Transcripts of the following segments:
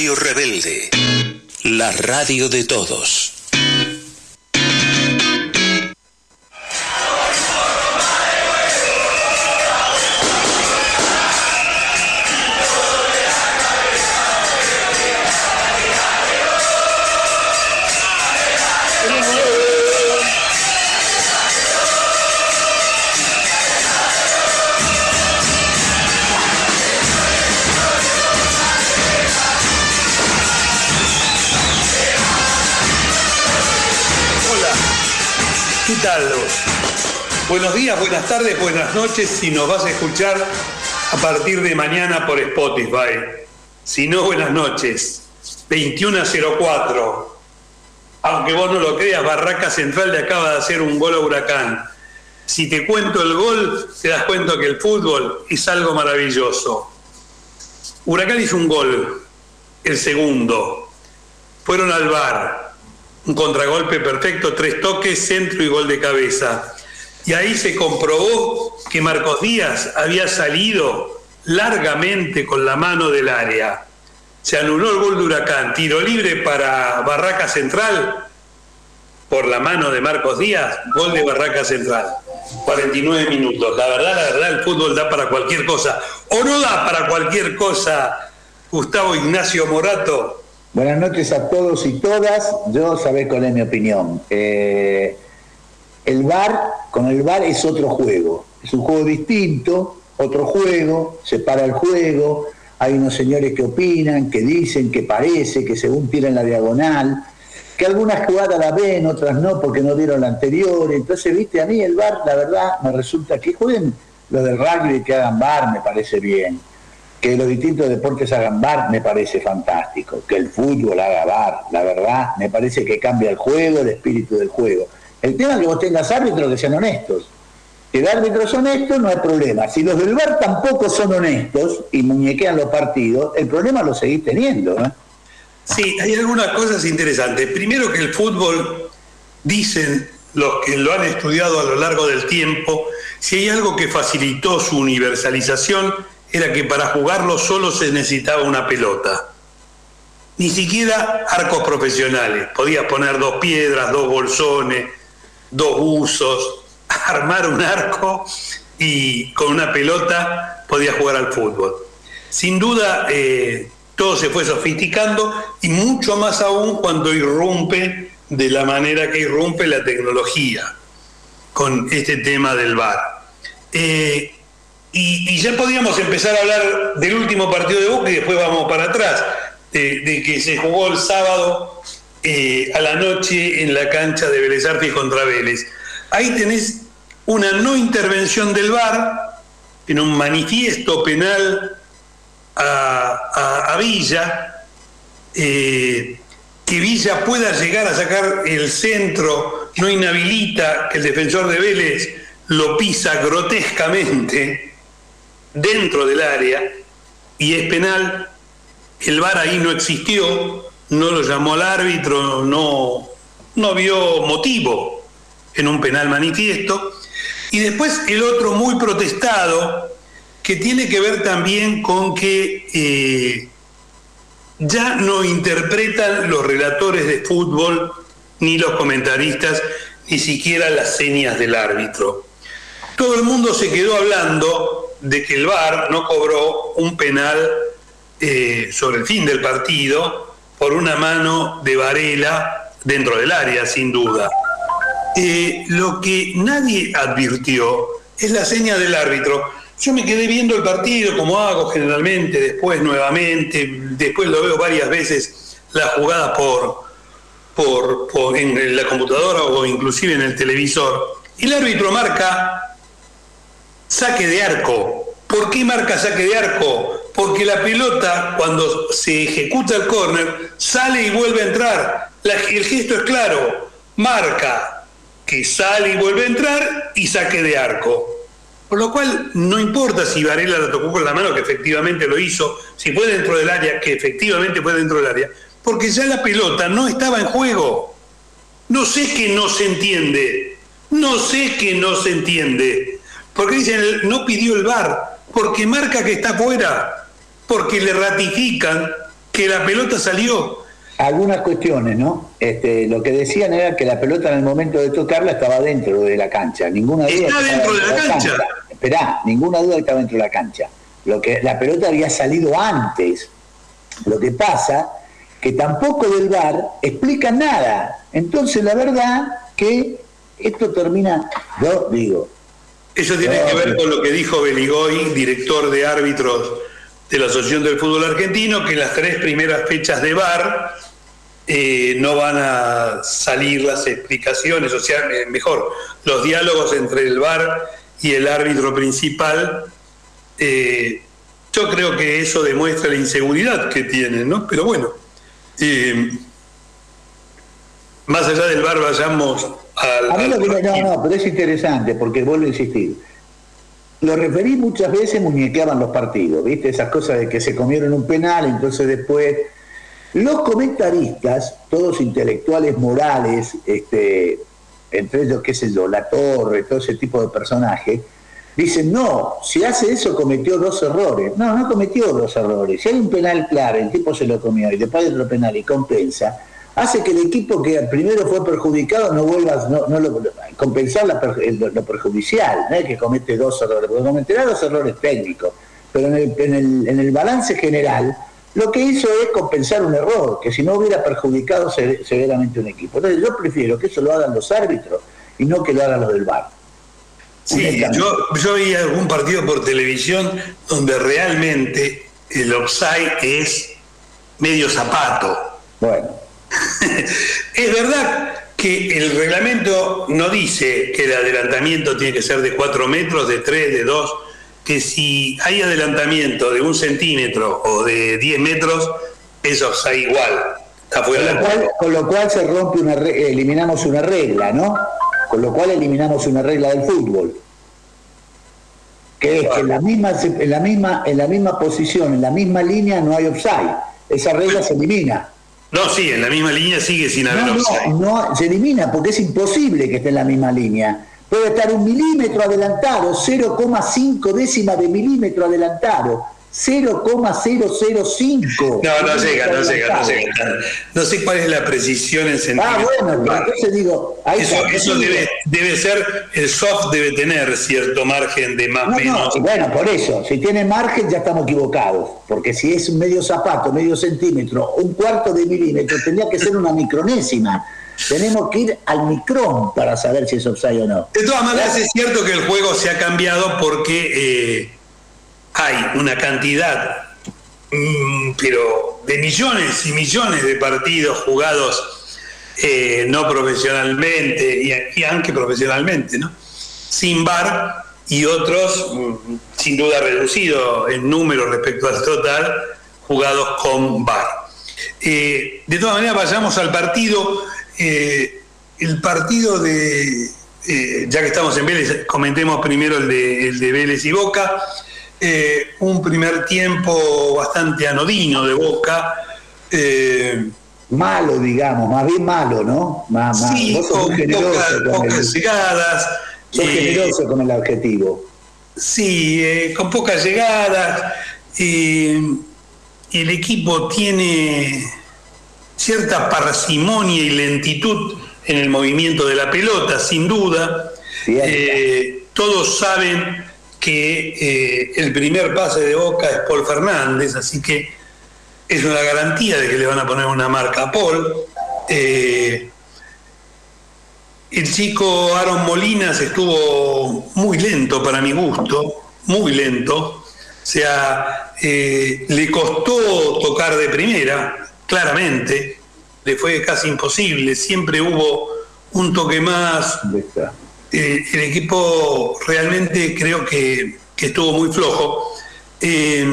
Radio Rebelde. La radio de todos. Buenos días, buenas tardes, buenas noches si nos vas a escuchar a partir de mañana por Spotify. Si no, buenas noches. 21.04. Aunque vos no lo creas, Barraca Central le acaba de hacer un gol a Huracán. Si te cuento el gol, te das cuenta que el fútbol es algo maravilloso. Huracán hizo un gol, el segundo. Fueron al bar, un contragolpe perfecto, tres toques, centro y gol de cabeza. Y ahí se comprobó que Marcos Díaz había salido largamente con la mano del área. Se anuló el gol de Huracán, tiro libre para Barraca Central por la mano de Marcos Díaz, gol de Barraca Central. 49 minutos. La verdad, la verdad, el fútbol da para cualquier cosa. ¿O no da para cualquier cosa, Gustavo Ignacio Morato? Buenas noches a todos y todas. Yo sabés cuál es mi opinión. Eh, el VAR, con el VAR es otro juego. Es un juego distinto, otro juego, se para el juego. Hay unos señores que opinan, que dicen, que parece, que según tiran la diagonal, que algunas jugadas la ven, otras no, porque no vieron la anterior. Entonces, viste, a mí el VAR, la verdad, me resulta que jueguen los del rugby que hagan VAR, me parece bien que los distintos deportes hagan bar me parece fantástico, que el fútbol haga bar, la verdad, me parece que cambia el juego, el espíritu del juego. El tema es que vos tengas árbitros que sean honestos. Si el árbitro es honesto, no hay problema. Si los del bar tampoco son honestos y muñequean los partidos, el problema lo seguís teniendo. ¿eh? Sí, hay algunas cosas interesantes. Primero que el fútbol, dicen los que lo han estudiado a lo largo del tiempo, si hay algo que facilitó su universalización, era que para jugarlo solo se necesitaba una pelota. Ni siquiera arcos profesionales. Podías poner dos piedras, dos bolsones, dos usos, armar un arco y con una pelota podías jugar al fútbol. Sin duda, eh, todo se fue sofisticando y mucho más aún cuando irrumpe de la manera que irrumpe la tecnología con este tema del VAR. Eh, y, ya podíamos empezar a hablar del último partido de Boca y después vamos para atrás, de que se jugó el sábado eh, a la noche en la cancha de Vélez Arfield contra Vélez. Ahí tenés una no intervención del VAR en un manifiesto penal a, a, a Villa, eh, que Villa pueda llegar a sacar el centro, no inhabilita que el defensor de Vélez lo pisa grotescamente dentro del área y es penal. El VAR ahí no existió, no lo llamó al árbitro, no, no vio motivo en un penal manifiesto. Y después el otro muy protestado, que tiene que ver también con que eh, ya no interpretan los relatores de fútbol, ni los comentaristas, ni siquiera las señas del árbitro. Todo el mundo se quedó hablando de que el VAR no cobró un penal eh, sobre el fin del partido por una mano de Varela dentro del área, sin duda. Eh, lo que nadie advirtió es la seña del árbitro. Yo me quedé viendo el partido como hago generalmente, después nuevamente, después lo veo varias veces la jugada por, por, por en la computadora o inclusive en el televisor. Y el árbitro marca saque de arco. ¿Por qué marca saque de arco? Porque la pelota, cuando se ejecuta el córner, sale y vuelve a entrar. El gesto es claro, marca que sale y vuelve a entrar y saque de arco. Por lo cual no importa si Varela la tocó con la mano, que efectivamente lo hizo, si fue dentro del área, que efectivamente fue dentro del área, porque ya la pelota no estaba en juego. No sé que no se entiende, no sé que no se entiende. Porque dicen, no pidió el VAR, porque marca que está fuera, porque le ratifican que la pelota salió. Algunas cuestiones, ¿no? Este, lo que decían era que la pelota en el momento de tocarla estaba dentro de la cancha. Ninguna duda. Está dentro de la, cancha. Esperá, ninguna duda que estaba dentro de la cancha. Lo que, la pelota había salido antes. Lo que pasa que tampoco del VAR explica nada. Entonces, la verdad que esto termina, yo digo. Eso tiene que ver con lo que dijo Beligoy, director de árbitros de la Asociación del Fútbol Argentino, que las tres primeras fechas de VAR eh, no van a salir las explicaciones, o sea, eh, mejor, los diálogos entre el VAR y el árbitro principal. Eh, yo creo que eso demuestra la inseguridad que tienen, ¿no? Pero bueno, más allá del VAR vayamos al... A mí lo que, no, no, pero es interesante porque vuelvo a insistir. Lo referí muchas veces, muñequeaban los partidos, ¿viste? Esas cosas de que se comieron un penal, entonces después... Los comentaristas, todos intelectuales morales, este, entre ellos, qué sé yo, La Torre, todo ese tipo de personajes, dicen, no, si hace eso cometió dos errores. No, no cometió dos errores. Si hay un penal claro, el tipo se lo comió y después otro penal y compensa, hace que el equipo que primero fue perjudicado no vuelva no, no lo, compensar lo, perjudicial, no que comete dos errores, porque cometerá dos errores técnicos, pero en el, en el, en el balance general lo que hizo es compensar un error, que si no hubiera perjudicado severamente un equipo. Entonces yo prefiero que eso lo hagan los árbitros y no que lo hagan los del bar. Sí, yo, yo vi algún partido por televisión donde realmente el offside es medio zapato. Bueno. Es verdad que el reglamento no dice que el adelantamiento tiene que ser de 4 metros, de 3, de 2 que si hay adelantamiento de un centímetro o de 10 metros, eso está igual. Está fuera con, lo cual, con lo cual se rompe una eliminamos una regla, ¿no? Con lo cual eliminamos una regla del fútbol. Que es que en la misma, en la misma, en la misma posición, en la misma línea no hay offside. Esa regla se elimina. No, sí, en la misma línea sigue sin haber offside. No, no, se elimina porque es imposible que esté en la misma línea puede estar un milímetro adelantado, 0,5 décimas de milímetro adelantado. 0,005. No, no llega, no llega, no llega. No sé cuál es la precisión en centímetros. Ah, bueno, entonces digo. eso, eso debe, debe, ser, el soft debe tener cierto margen de más o menos. bueno, por eso, si tiene margen ya estamos equivocados. Porque si es un medio zapato, medio centímetro, un cuarto de milímetro, tendría que ser una micronésima. Tenemos que ir al micrón para saber si es offside o no. De todas maneras, es cierto que el juego se ha cambiado porque eh, hay una cantidad, mm, pero de millones y millones de partidos jugados eh, no profesionalmente y, aunque profesionalmente, ¿no? Sin bar y otros, mm, sin duda reducido en número respecto al total, jugados con bar. Eh, de todas maneras, vayamos al partido. Eh, el partido de, ya que estamos en Vélez, comentemos primero el de, el de Vélez y Boca. Eh, un primer tiempo bastante anodino de Boca. malo, digamos, más bien malo, ¿no? Más, sí, con pocas llegadas. Sos generoso con el objetivo. Sí, con pocas llegadas. el equipo tiene cierta parsimonia y lentitud en el movimiento de la pelota, sin duda. Eh, todos saben que eh, el primer pase de Boca es Paul Fernández, así que es una garantía de que le van a poner una marca a Paul. Eh, el chico Aaron Molinas estuvo muy lento para mi gusto, muy lento. O sea, le costó tocar de primera, claramente, le fue casi imposible, siempre hubo un toque más. Eh, el equipo realmente creo que, estuvo muy flojo. Eh,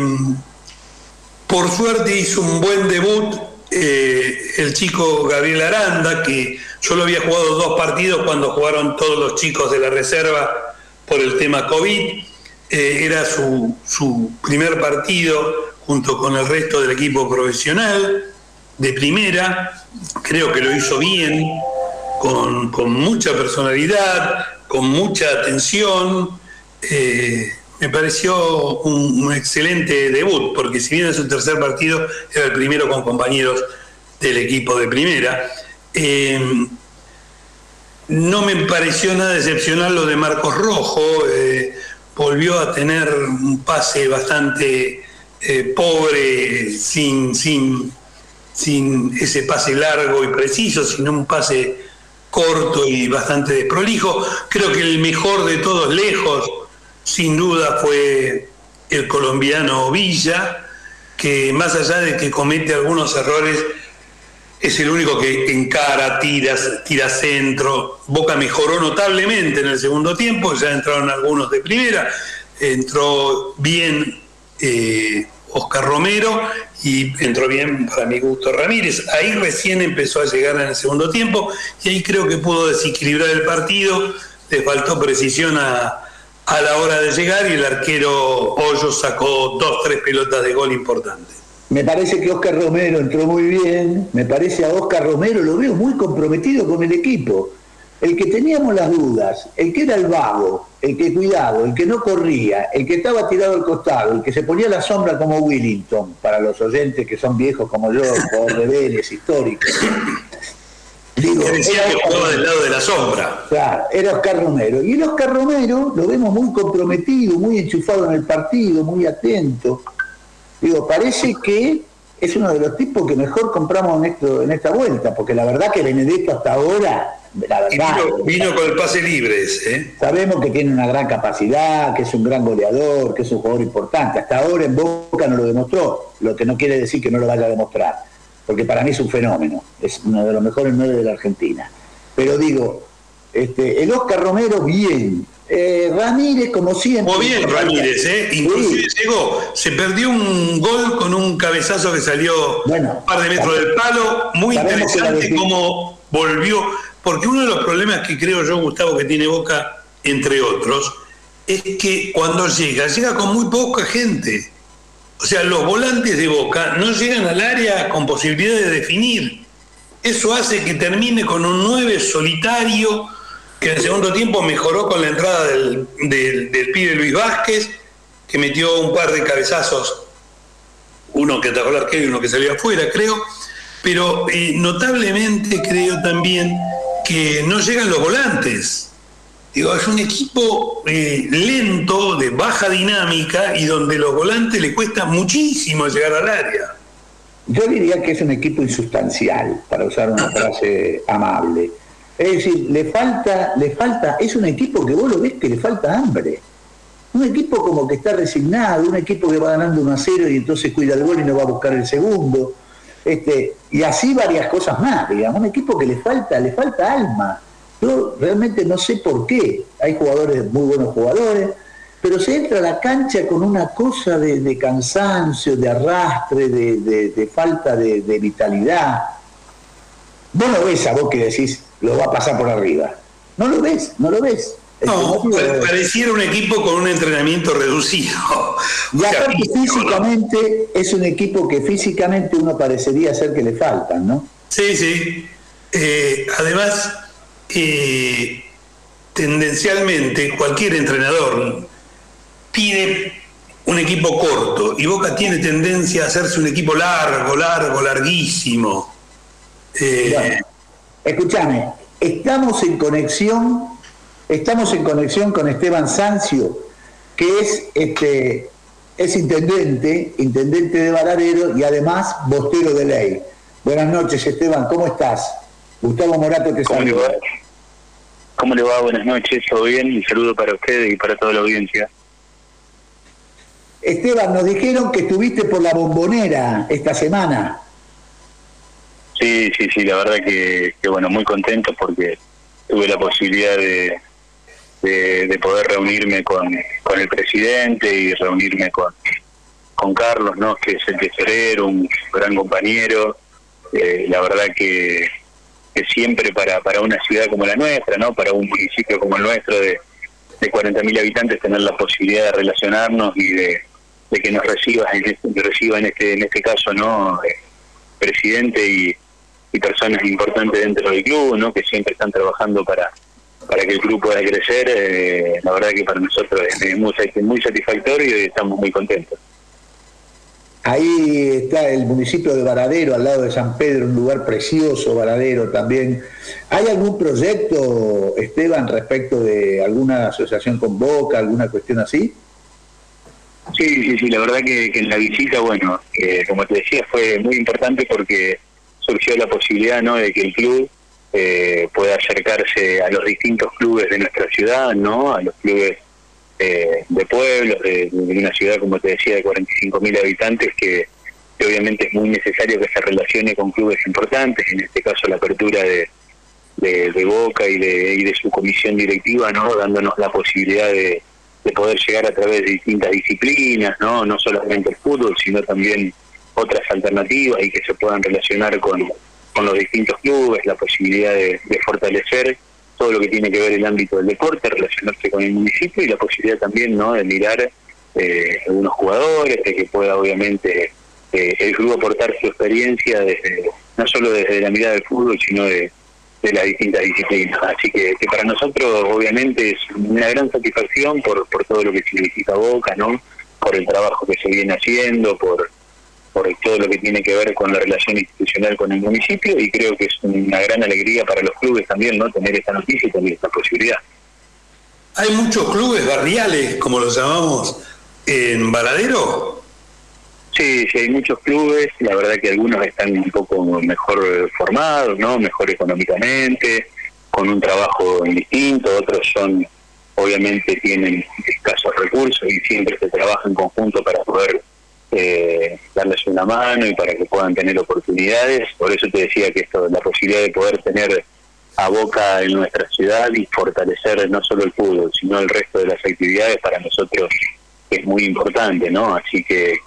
por suerte hizo un buen debut eh, el chico Gabriel Aranda, que yo lo había jugado dos partidos cuando jugaron todos los chicos de la reserva por el tema COVID. era su, su primer partido junto con el resto del equipo profesional de primera, creo que lo hizo bien, con, mucha personalidad, con mucha atención. Eh, me pareció un, excelente debut, porque si bien es su tercer partido, era el primero con compañeros del equipo de primera. Eh, no me pareció nada excepcional lo de Marcos Rojo, eh, volvió a tener un pase bastante pobre, sin, sin, sin ese pase largo y preciso, sino un pase corto y bastante desprolijo. Creo que el mejor de todos lejos, sin duda, fue el colombiano Villa, que más allá de que comete algunos errores, es el único que encara, tira, tira centro. Boca mejoró notablemente en el segundo tiempo, ya entraron algunos de primera, entró bien eh, Oscar Romero y entró bien para mi gusto Ramírez. Ahí recién empezó a llegar en el segundo tiempo y ahí creo que pudo desequilibrar el partido, le faltó precisión a, a la hora de llegar y el arquero Hoyo sacó dos, tres pelotas de gol importantes. Me parece que Oscar Romero entró muy bien, me parece a Oscar Romero, lo veo muy comprometido con el equipo. El que teníamos las dudas, el que era el vago, el que cuidado, el que no corría, el que estaba tirado al costado, el que se ponía la sombra como Willington, para los oyentes que son viejos como yo, por deberes históricos. Digo, decía que del lado de la sombra. Claro, era Oscar Romero. Y el Oscar Romero lo vemos muy comprometido, muy enchufado en el partido, muy atento. Digo, parece que es uno de los tipos que mejor compramos en, esto, en esta vuelta, porque la verdad que Benedetto hasta ahora, la verdad, vino, con el pase libre ¿eh? Sabemos que tiene una gran capacidad, que es un gran goleador, que es un jugador importante. Hasta ahora en Boca no lo demostró, lo que no quiere decir que no lo vaya a demostrar, porque para mí es un fenómeno, es uno de los mejores nueve de la Argentina. Pero digo, este, el Oscar Romero bien, eh, Ramírez, como siempre. Muy bien, Ramírez, ¿eh? Inclusive llegó, se perdió un gol con un cabezazo que salió un par de metros del palo. Muy interesante cómo volvió. Porque uno de los problemas que creo yo, Gustavo, que tiene Boca, entre otros, es que cuando llega, llega con muy poca gente. O sea, los volantes de Boca no llegan al área con posibilidad de definir. Eso hace que termine con un 9 solitario que en el segundo tiempo mejoró con la entrada del, pibe Luis Vázquez, que metió un par de cabezazos, uno que atacó el arquero y uno que salió afuera, creo, pero eh, notablemente creo también que no llegan los volantes. Digo, es un equipo eh, lento, de baja dinámica y donde los volantes le cuesta muchísimo llegar al área. Yo diría que es un equipo insustancial, para usar una frase amable es decir, le falta, le falta, es un equipo que vos lo ves que le falta hambre. Un equipo como que está resignado, un equipo que va ganando 1 a 0 y entonces cuida el gol y no va a buscar el segundo. Este, y así varias cosas más, digamos, un equipo que le falta, le falta alma. Yo realmente no sé por qué. Hay jugadores, muy buenos jugadores, pero se entra a la cancha con una cosa de, cansancio, de arrastre, de, falta de, vitalidad. Vos lo ves a vos que decís, lo va a pasar por arriba. No lo ves, no lo ves. No, pareciera un equipo con un entrenamiento reducido. Y aparte físicamente es un equipo que físicamente uno parecería ser que le faltan, ¿no? Sí, sí. Eh, además, eh, tendencialmente cualquier entrenador pide un equipo corto y Boca tiene tendencia a hacerse un equipo largo, largo, larguísimo. Eh, Escúchame, estamos en conexión, estamos en conexión con Esteban Sancio, que es este es intendente, intendente de Varadero y además bostero de ley. Buenas noches, Esteban, ¿cómo estás? Gustavo Morato te saluda. ¿Cómo le va? Buenas noches, todo bien. Un saludo para ustedes y para toda la audiencia. Esteban, nos dijeron que estuviste por la bombonera esta semana. Sí, sí, sí, la verdad que, bueno, muy contento porque tuve la posibilidad de, de, poder reunirme con, con, el presidente y reunirme con, con Carlos, ¿no? que es el tesorero, un gran compañero. Eh, la verdad que, que siempre para, para una ciudad como la nuestra, ¿no? para un municipio como el nuestro de, de 40.000 habitantes, tener la posibilidad de relacionarnos y de, de que nos recibas en este, reciba en este, en este caso, ¿no? Eh, presidente y, y personas importantes dentro del club, ¿no? que siempre están trabajando para, para que el club pueda crecer, eh, la verdad que para nosotros es muy, muy satisfactorio y estamos muy contentos. Ahí está el municipio de Varadero, al lado de San Pedro, un lugar precioso, Varadero también. ¿Hay algún proyecto, Esteban, respecto de alguna asociación con Boca, alguna cuestión así? Sí, sí, sí, la verdad que, en la visita, bueno, eh, como te decía, fue muy importante porque surgió la posibilidad ¿no? de que el club eh, pueda acercarse a los distintos clubes de nuestra ciudad, ¿no? A los clubes eh, de pueblos, de, una ciudad, como te decía, de 45.000 habitantes, que, obviamente es muy necesario que se relacione con clubes importantes, en este caso la apertura de, de, Boca y de, y de su comisión directiva, ¿no? Dándonos la posibilidad de, de poder llegar a través de distintas disciplinas, ¿no? No solamente el fútbol, sino también otras alternativas y que se puedan relacionar con con los distintos clubes, la posibilidad de, fortalecer todo lo que tiene que ver el ámbito del deporte, relacionarse con el municipio y la posibilidad también no de mirar eh, algunos jugadores, de que pueda obviamente eh, el club aportar su experiencia desde no solo desde la mirada del fútbol, sino de, las distintas disciplinas. Así que, que, para nosotros obviamente es una gran satisfacción por, por todo lo que significa Boca, ¿no? por el trabajo que se viene haciendo, por por todo lo que tiene que ver con la relación institucional con el municipio y creo que es una gran alegría para los clubes también no tener esta noticia y tener esta posibilidad. Hay muchos clubes barriales, como los llamamos, en Varadero. Sí, sí, hay muchos clubes, la verdad que algunos están un poco mejor formados, ¿no? Mejor económicamente, con un trabajo distinto, otros son, obviamente tienen escasos recursos y siempre se trabaja en conjunto para poder eh, darles una mano y para que puedan tener oportunidades. Por eso te decía que esto, la posibilidad de poder tener a Boca en nuestra ciudad y fortalecer no solo el fútbol, sino el resto de las actividades para nosotros es muy importante, ¿no? Así que,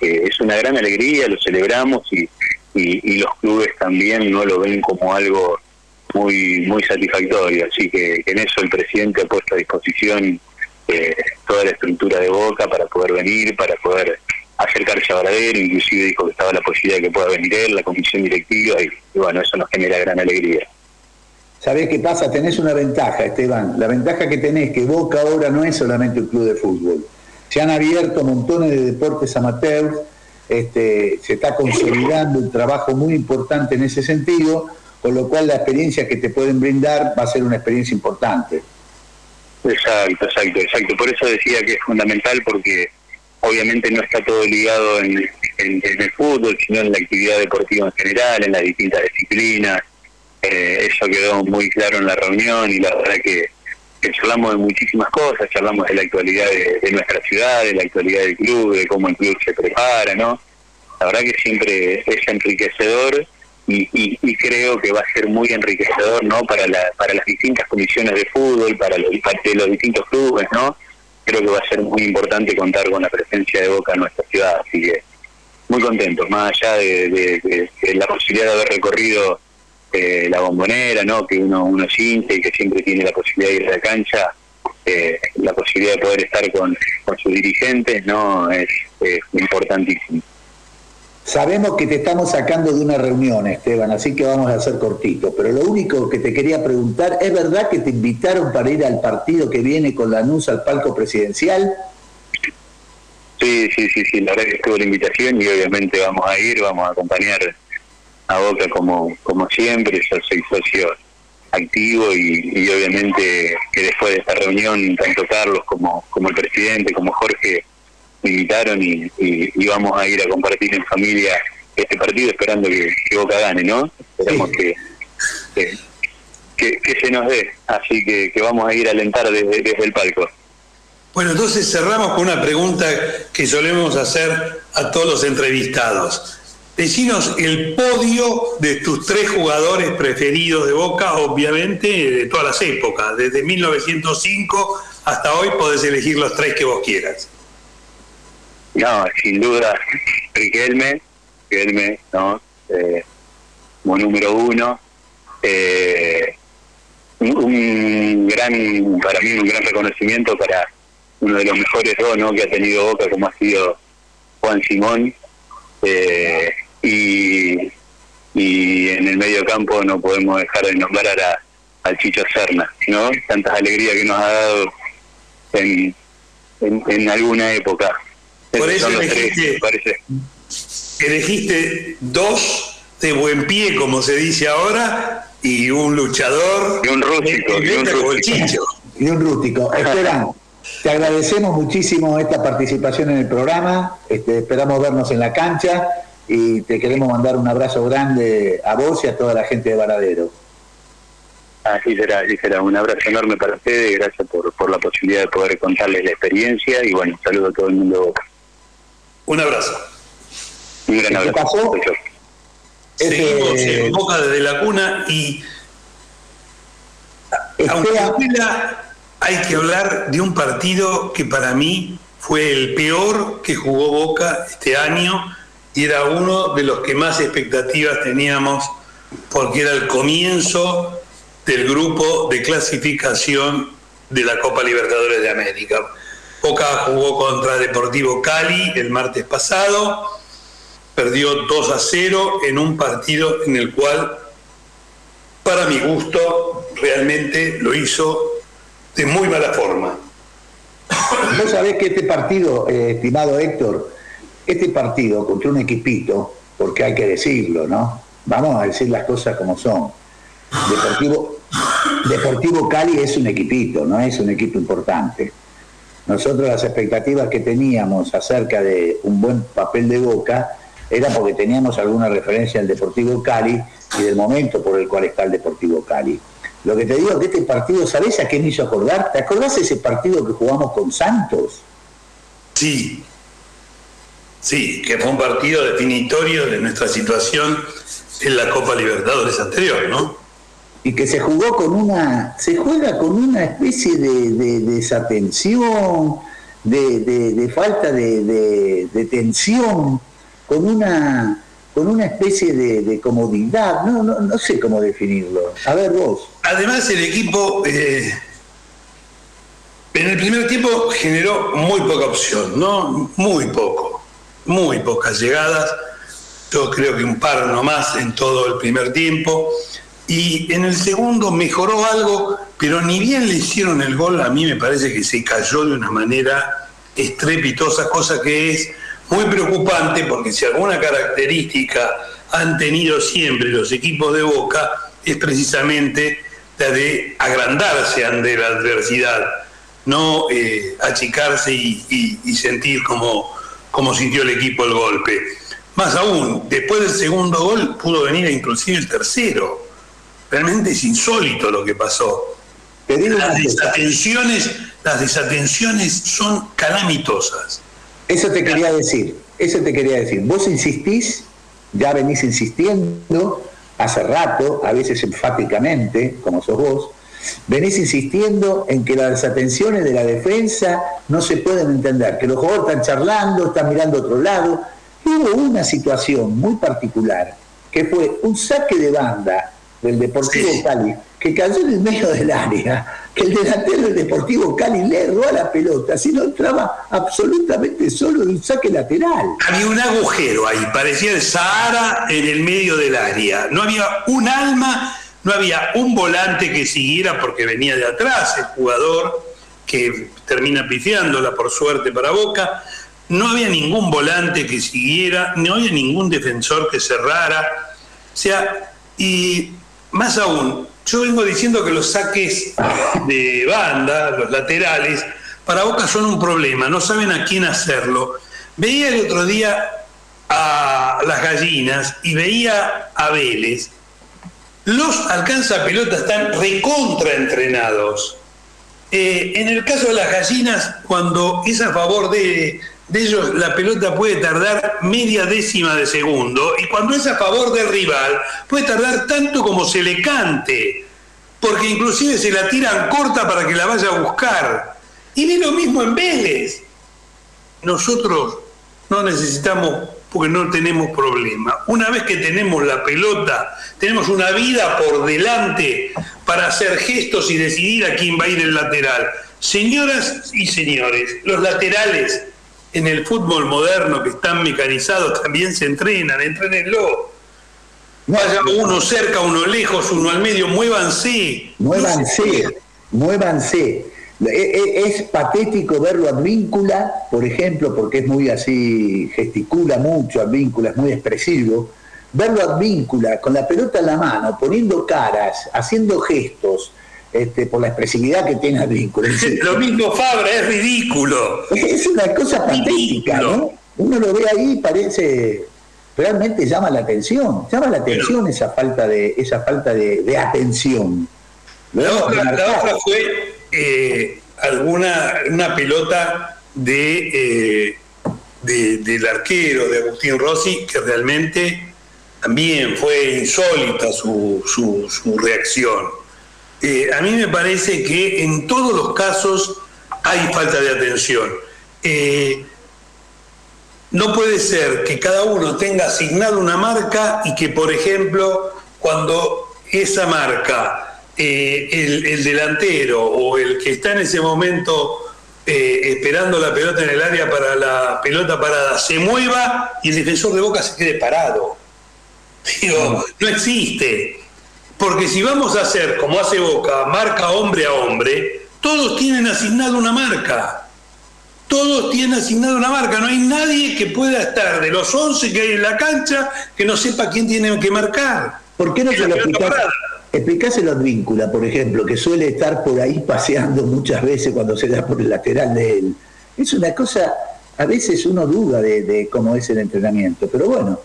es una gran alegría, lo celebramos y, y, los clubes también no lo ven como algo muy muy satisfactorio. Así que, en eso el presidente ha puesto a disposición eh, toda la estructura de Boca para poder venir, para poder acercarse a Varadero, inclusive dijo que estaba la posibilidad de que pueda venir él, la comisión directiva, y, bueno, eso nos genera gran alegría. ¿Sabés qué pasa? Tenés una ventaja, Esteban. La ventaja que tenés que Boca ahora no es solamente un club de fútbol. Se han abierto montones de deportes amateurs, este, se está consolidando un trabajo muy importante en ese sentido, con lo cual la experiencia que te pueden brindar va a ser una experiencia importante. Exacto, exacto, exacto. Por eso decía que es fundamental porque obviamente no está todo ligado en, el fútbol, sino en la actividad deportiva en general, en las distintas disciplinas. Eh, eso quedó muy claro en la reunión y la verdad que, charlamos de muchísimas cosas, charlamos de la actualidad de, nuestra ciudad, de la actualidad del club, de cómo el club se prepara, ¿no? La verdad que siempre es enriquecedor y, y, creo que va a ser muy enriquecedor, ¿no? Para, la, para las distintas comisiones de fútbol, para los, para los distintos clubes, ¿no? Creo que va a ser muy importante contar con la presencia de Boca en nuestra ciudad, así que muy contentos, más allá de, la posibilidad de haber recorrido eh, la bombonera, ¿no? que uno, uno siente y que siempre tiene la posibilidad de ir a la cancha, eh, la posibilidad de poder estar con, con sus dirigentes, ¿no? es importantísimo. Sabemos que te estamos sacando de una reunión, Esteban, así que vamos a hacer cortito. Pero lo único que te quería preguntar, ¿es verdad que te invitaron para ir al partido que viene con la NUS al palco presidencial? Sí, sí, sí, sí, la verdad que estuvo la invitación y obviamente vamos a ir, vamos a acompañar a Boca como, como siempre, yo soy socio activo y, obviamente que después de esta reunión, tanto Carlos como, como el presidente, como Jorge, invitaron y, y, vamos a ir a compartir en familia este partido esperando que, Boca gane, ¿no? Esperamos que, que, se nos dé, así que, vamos a ir a alentar desde, desde el palco. Bueno, entonces cerramos con una pregunta que solemos hacer a todos los entrevistados. Decinos el podio de tus tres jugadores preferidos de Boca, obviamente de todas las épocas, desde 1905 hasta hoy podés elegir los tres que vos quieras. No, sin duda, Riquelme, Riquelme, ¿no? Eh, como número uno. Eh, un, gran, para mí, un gran reconocimiento para uno de los mejores dos, ¿no? Que ha tenido Boca, como ha sido Juan Simón. Eh, y, y en el medio campo no podemos dejar de nombrar a, al Chicho Serna, ¿no? Tantas alegrías que nos ha dado en, en, alguna época. Por eso elegiste, elegiste dos de buen pie, como se dice ahora, y un luchador. Y un rústico. Y, un rústico. Y un rústico. te agradecemos muchísimo esta participación en el programa. Este, esperamos vernos en la cancha y te queremos mandar un abrazo grande a vos y a toda la gente de Varadero. Así será, así será. Un abrazo enorme para ustedes, gracias por, por la posibilidad de poder contarles la experiencia y bueno, saludo a todo el mundo. Un abrazo. Un gran abrazo. Pasó? Seguimos en Boca desde la cuna y aunque hay que hablar de un partido que para mí fue el peor que jugó Boca este año y era uno de los que más expectativas teníamos porque era el comienzo del grupo de clasificación de la Copa Libertadores de América. Boca jugó contra Deportivo Cali el martes pasado, perdió 2 a 0 en un partido en el cual, para mi gusto, realmente lo hizo de muy mala forma. Vos sabés que este partido, eh, estimado Héctor, este partido contra un equipito, porque hay que decirlo, ¿no? Vamos a decir las cosas como son. Deportivo, Deportivo Cali es un equipito, no es un equipo importante. Nosotros las expectativas que teníamos acerca de un buen papel de Boca era porque teníamos alguna referencia al Deportivo Cali y del momento por el cual está el Deportivo Cali. Lo que te digo es que este partido, ¿sabes a qué me hizo acordar? ¿Te acordás ese partido que jugamos con Santos? Sí, sí, que fue un partido definitorio de nuestra situación en la Copa Libertadores anterior, ¿no? Y que se jugó con una, se juega con una especie de, desatención, de, falta de, tensión, con una, con una especie de, comodidad, no, no, no sé cómo definirlo. A ver vos. Además el equipo eh, en el primer tiempo generó muy poca opción, ¿no? Muy poco, muy pocas llegadas. Yo creo que un par nomás en todo el primer tiempo y en el segundo mejoró algo, pero ni bien le hicieron el gol, a mí me parece que se cayó de una manera estrepitosa, cosa que es muy preocupante porque si alguna característica han tenido siempre los equipos de Boca es precisamente la de agrandarse ante la adversidad, no eh, achicarse y, sentir como, como sintió el equipo el golpe. Más aún, después del segundo gol pudo venir inclusive el tercero Realmente es insólito lo que pasó. Las desatenciones, las desatenciones son calamitosas. Eso te quería decir, eso te quería decir. Vos insistís, ya venís insistiendo hace rato, a veces enfáticamente, como sos vos, venís insistiendo en que las desatenciones de la defensa no se pueden entender, que los jugadores están charlando, están mirando a otro lado. hubo una situación muy particular, que fue un saque de banda del Deportivo Cali, que cayó en el medio del área, que el delantero del Deportivo Cali le erró a la pelota, si no entraba absolutamente solo de un saque lateral. Había un agujero ahí, parecía el Sahara en el medio del área. No había un alma, no había un volante que siguiera porque venía de atrás el jugador que termina pifiándola por suerte para Boca. No había ningún volante que siguiera, no había ningún defensor que cerrara. O sea, y más aún, yo vengo diciendo que los saques de banda, los laterales, para Boca son un problema, no saben a quién hacerlo. Veía el otro día a las gallinas y veía a Vélez. Los alcanza pelotas están recontra entrenados. Eh, en el caso de las gallinas, cuando es a favor de de ellos la pelota puede tardar media décima de segundo y cuando es a favor del rival puede tardar tanto como se le cante, porque inclusive se la tiran corta para que la vaya a buscar. Y ve lo mismo en Vélez. Nosotros no necesitamos, porque no tenemos problema. Una vez que tenemos la pelota, tenemos una vida por delante para hacer gestos y decidir a quién va a ir el lateral. Señoras y señores, los laterales en el fútbol moderno que están mecanizados también se entrenan, entrenenlo. Vaya uno cerca, uno lejos, uno al medio, muévanse. Muévanse, muévanse. E, e, es, patético verlo a Advíncula, por ejemplo, porque es muy así, gesticula mucho, Advíncula es muy expresivo. Verlo a Advíncula con la pelota en la mano, poniendo caras, haciendo gestos, este, por la expresividad que tiene Advíncula. Lo mismo Fabra, es ridículo. Es una cosa patética, ¿no? Uno lo ve ahí y parece realmente llama la atención, llama la atención esa falta de esa falta de, atención. La otra, fue eh, alguna una pelota de, eh, del arquero de Agustín Rossi que realmente también fue insólita su, su, reacción. Eh, a mí me parece que en todos los casos hay falta de atención. no puede ser que cada uno tenga asignado una marca y que, por ejemplo, cuando esa marca eh, el, delantero o el que está en ese momento eh, esperando la pelota en el área para la pelota parada se mueva y el defensor de Boca se quede parado. Digo, no existe. Porque si vamos a hacer como hace Boca, marca hombre a hombre, todos tienen asignado una marca. Todos tienen asignado una marca. No hay nadie que pueda estar de los 11 que hay en la cancha que no sepa quién tiene que marcar. ¿Por qué no se lo Explicáselo a Víncula, por ejemplo, que suele estar por ahí paseando muchas veces cuando se da por el lateral de él. Es una cosa, a veces uno duda de, cómo es el entrenamiento, pero bueno,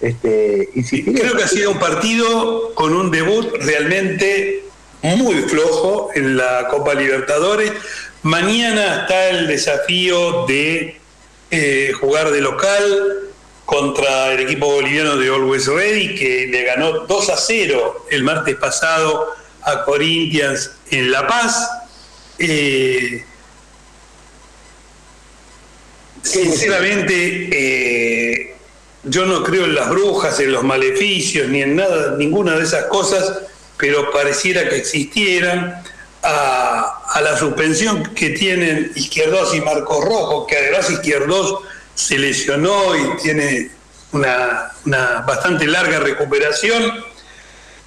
este, Creo que ha sido un partido con un debut realmente muy flojo en la Copa Libertadores. Mañana está el desafío de eh, jugar de local contra el equipo boliviano de Always Ready, que le ganó 2 a 0 el martes pasado a Corinthians en La Paz. Eh, sinceramente, eh, yo no creo en las brujas, en los maleficios, ni en nada, ninguna de esas cosas, pero pareciera que existieran. A, la suspensión que tienen Izquierdos y Marcos Rojo, que además Izquierdos se lesionó y tiene una, bastante larga recuperación,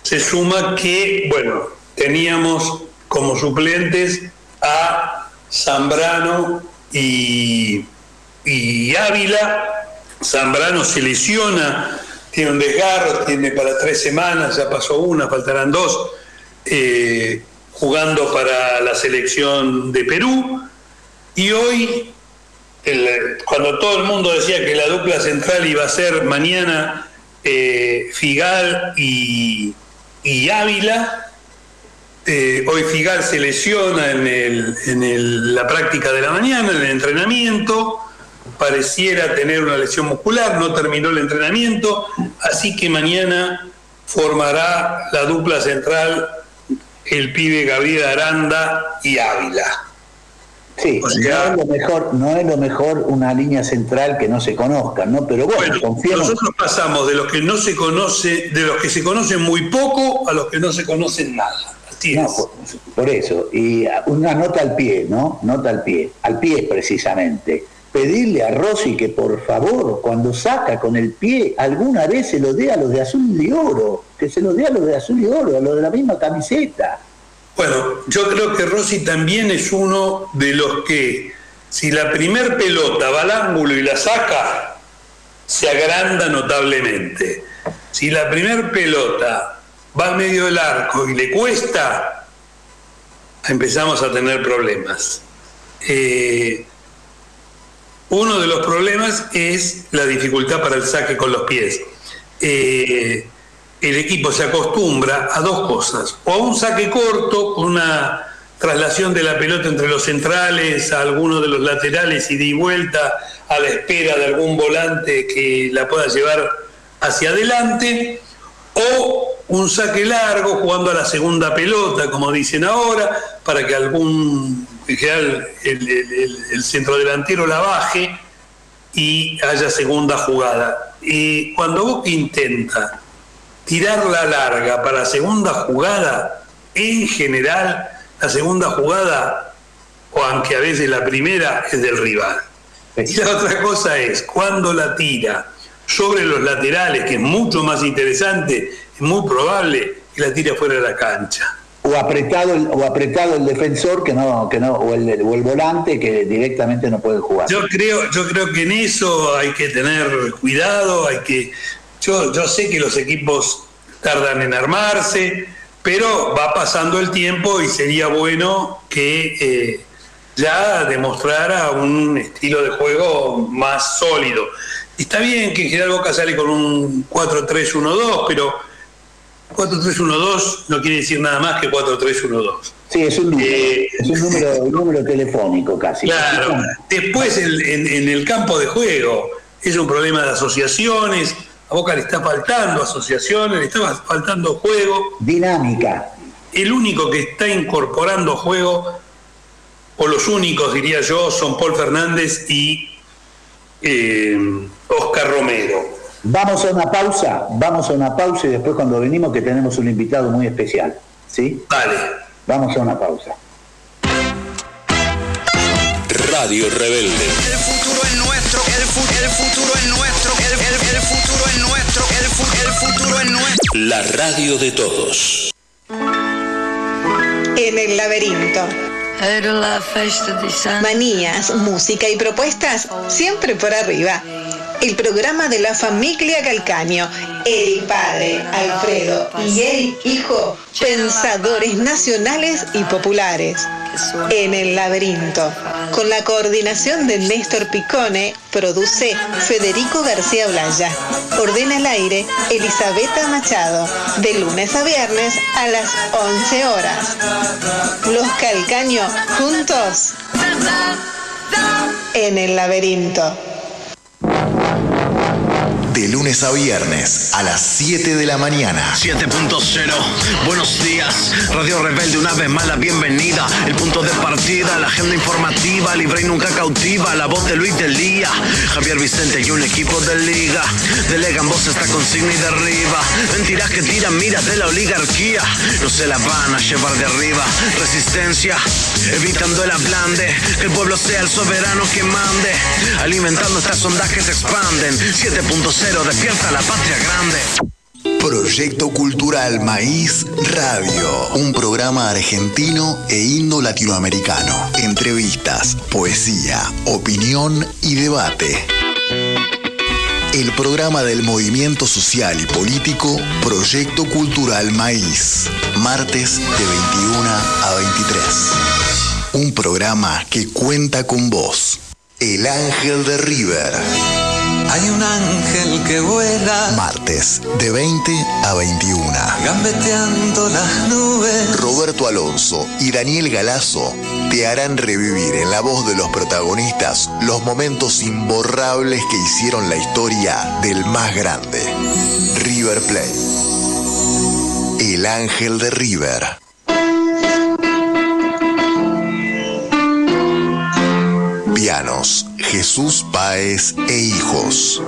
se suma que, bueno, teníamos como suplentes a Zambrano y, y Ávila. Zambrano se lesiona, tiene un desgarro, tiene para tres semanas, ya pasó una, faltarán dos, eh, jugando para la selección de Perú. Y hoy cuando todo el mundo decía que la dupla central iba a ser mañana eh, Figal y, Ávila, eh, hoy Figal se lesiona en, en la práctica de la mañana, en el entrenamiento, pareciera tener una lesión muscular, no terminó el entrenamiento, así que mañana formará la dupla central el pibe Gabriel Aranda y Ávila. Sí, no, es lo mejor, no es lo mejor una línea central que no se conozca, ¿no? Pero bueno, confiamos. Nosotros pasamos de los que no se conoce, de los que se conocen muy poco a los que no se conocen nada. por, eso, y una nota al pie, ¿no? Nota al pie, al pie precisamente. Pedirle a Rossi que por favor, cuando saca con el pie, alguna vez se lo dé a los de azul y oro, que se lo dé a los de azul y oro, a los de la misma camiseta bueno, yo creo que Rossi también es uno de los que, si la primer pelota va al ángulo y la saca, se agranda notablemente. Si la primer pelota va al medio del arco y le cuesta, empezamos a tener problemas. Eh, uno de los problemas es la dificultad para el saque con los pies. Eh, el equipo se acostumbra a dos cosas, o a un saque corto, una traslación de la pelota entre los centrales a alguno de los laterales y de vuelta a la espera de algún volante que la pueda llevar hacia adelante, o un saque largo jugando a la segunda pelota, como dicen ahora, para que algún el, el, el centro delantero la baje y haya segunda jugada. Y cuando Boca intenta tirar la larga para segunda jugada, en general, la segunda jugada, o aunque a veces la primera, es del rival. Y la otra cosa es, cuando la tira sobre los laterales, que es mucho más interesante es muy probable que la tire fuera de la cancha. O apretado, el, o apretado el defensor que no, que no, o el, volante que directamente no puede jugar. Yo creo, yo creo que en eso hay que tener cuidado, hay que. Yo, yo sé que los equipos tardan en armarse, pero va pasando el tiempo y sería bueno que eh, ya demostrara un estilo de juego más sólido. Está bien que General Boca sale con un 4-3-1-2, pero 4-3-1-2 no quiere decir nada más que 4-3-1-2. Sí, es un número, eh, es un número, un número, telefónico casi. Claro, después en, en, en, el campo de juego es un problema de asociaciones, a Boca le está faltando asociaciones, le está faltando juego. Dinámica. El único que está incorporando juego, o los únicos diría yo, son Paul Fernández y eh, Oscar Romero. Vamos a una pausa, vamos a una pausa y después cuando venimos que tenemos un invitado muy especial. ¿Sí? Vale. Vamos a una pausa. Radio Rebelde. El futuro es nuestro, el, fu el futuro es nuestro, el, el, el, futuro es nuestro, el, fu el futuro es nuestro. La radio de todos. En el laberinto. Manías, música y propuestas siempre por arriba. El programa de la familia Calcaño, el padre, Alfredo y el hijo, pensadores nacionales y populares. En el laberinto, con la coordinación de Néstor Picone, produce Federico García Blaya. Ordena el aire Elisabetta Machado, de lunes a viernes a las 11 horas. Los Calcaño juntos en el laberinto. De lunes a viernes a las 7 de la mañana. 7.0, buenos días. Radio Rebelde, una vez más la bienvenida. El punto de partida, la agenda informativa, libre y nunca cautiva. La voz de Luis del Día, Javier Vicente y un equipo de liga. Delegan voz esta consigna y derriba. Mentiras que tiran miras de la oligarquía. No se la van a llevar de arriba. Resistencia, evitando el ablande. Que el pueblo sea el soberano que mande. Alimentando estas ondas que se expanden. 7.0 Proyecto Cultural Maíz Radio, un programa argentino e indo-latinoamericano. Entrevistas, poesía, opinión y debate. El programa del movimiento social y político Proyecto Cultural Maíz, martes de 21 a 23. Un programa que cuenta con vos. El Ángel de River. Hay un ángel que vuela. Martes, de 20 a 21. Gambeteando las nubes. Roberto Alonso y Daniel Galazo te harán revivir en la voz de los protagonistas los momentos imborrables que hicieron la historia del más grande, River Plate. El ángel de River. Pianos, Jesús Páez e Hijos.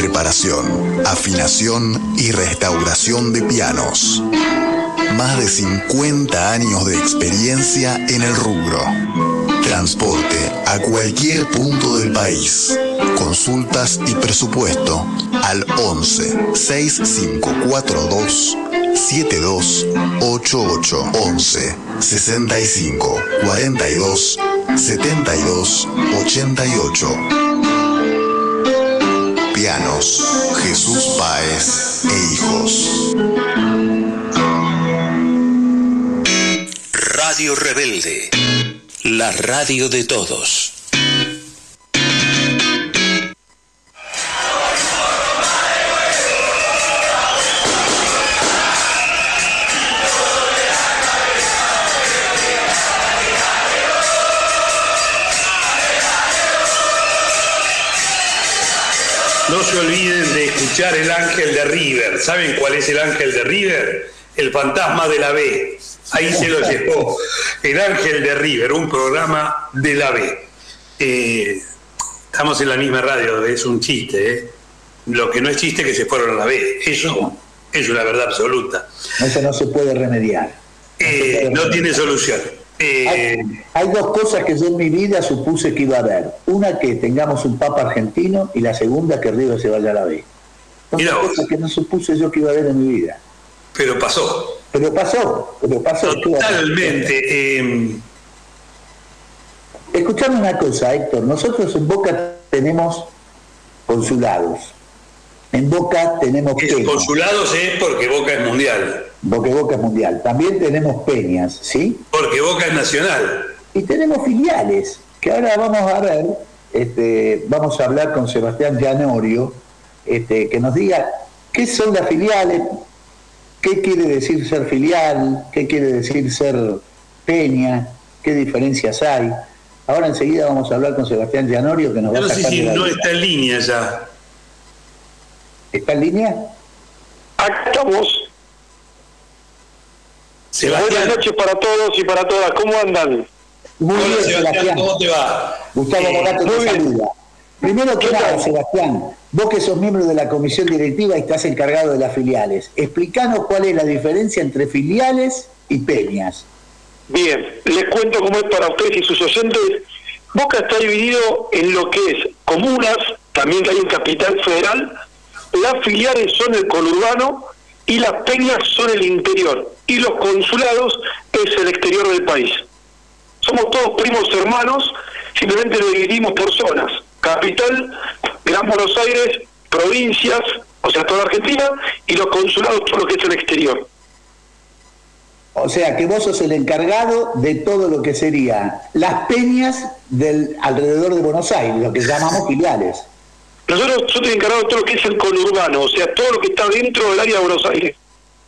Reparación, afinación y restauración de pianos. Más de 50 años de experiencia en el rubro. Transporte a cualquier punto del país. Consultas y presupuesto al 11 6542 7288 11 65 42 72 88 Pianos Jesús Páez e Hijos Radio Rebelde. La radio de todos. No se olviden de escuchar el ángel de River. ¿Saben cuál es el ángel de River? El fantasma de la B. Ahí se lo llevó. El ángel de River, un programa de la B. Eh, estamos en la misma radio, es un chiste. ¿eh? Lo que no es chiste es que se fueron a la B. Eso es una verdad absoluta. Eso no se puede remediar. Eh, no tiene solución. Eh, Hay, hay dos cosas que yo en mi vida supuse que iba a haber. Una, que tengamos un papa argentino y la segunda, que River se vaya a la B. Son dos cosas que no supuse yo que iba a haber en mi vida. pero pasó. Pero pasó, pero pasó. Totalmente. Eh... Escuchame una cosa, Héctor. Nosotros en Boca tenemos consulados. En Boca tenemos peñas. Consulados es porque Boca es mundial. Porque Boca es mundial. También tenemos peñas, ¿sí? Porque Boca es nacional. Y tenemos filiales, que ahora vamos a ver, este, vamos a hablar con Sebastián Llanorio, este, que nos diga qué son las filiales, qué quiere decir ser filial, qué quiere decir ser peña, qué diferencias hay. Ahora enseguida vamos a hablar con Sebastián Llanorio, que nos va a sacar sé si no está en línea ya. ¿Está en línea? Acá estamos. Buenas noches para todos y para todas. ¿Cómo andan? Muy bien, Sebastián. ¿Cómo te va? Gustavo eh, te saluda. Primero que nada, Sebastián, vos que sos miembro de la comisión directiva y estás encargado de las filiales, explícanos cuál es la diferencia entre filiales y peñas. Bien, les cuento cómo es para ustedes y sus oyentes. Boca está dividido en lo que es comunas, también que hay un capital federal, las filiales son el conurbano y las peñas son el interior y los consulados es el exterior del país. Somos todos primos hermanos, simplemente lo dividimos por zonas. Capital, Gran Buenos Aires, provincias, o sea, toda Argentina, y los consulados, todo lo que es el exterior. O sea, que vos sos el encargado de todo lo que sería las peñas del alrededor de Buenos Aires, lo que llamamos filiales. Nosotros, yo estoy encargado de todo lo que es el conurbano, o sea, todo lo que está dentro del área de Buenos Aires.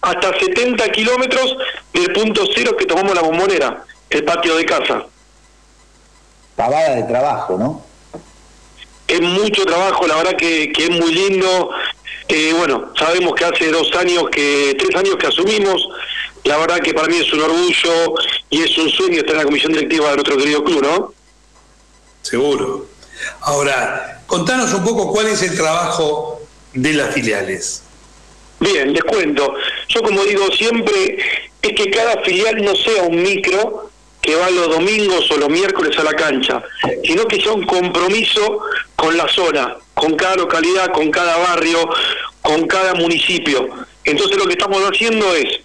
Hasta 70 kilómetros del punto cero que tomamos la bombonera, el patio de casa. Pavada de trabajo, ¿no? Es mucho trabajo, la verdad que, que es muy lindo. Eh, bueno, sabemos que hace dos años, que tres años que asumimos, la verdad que para mí es un orgullo y es un sueño estar en la comisión directiva de nuestro querido club, ¿no? Seguro. Ahora, contanos un poco cuál es el trabajo de las filiales. Bien, les cuento. Yo como digo siempre, es que cada filial no sea un micro que va los domingos o los miércoles a la cancha, sino que sea un compromiso con la zona, con cada localidad, con cada barrio, con cada municipio. Entonces lo que estamos haciendo es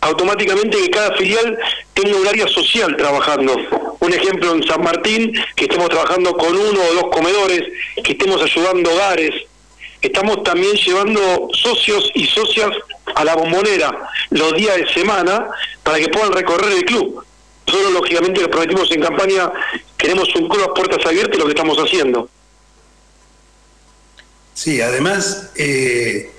automáticamente que cada filial tenga un área social trabajando. Un ejemplo en San Martín, que estemos trabajando con uno o dos comedores, que estemos ayudando hogares. Estamos también llevando socios y socias a la bombonera los días de semana para que puedan recorrer el club. Nosotros, lógicamente, les prometimos en campaña, queremos un club a puertas abiertas lo que estamos haciendo. Sí, además, eh,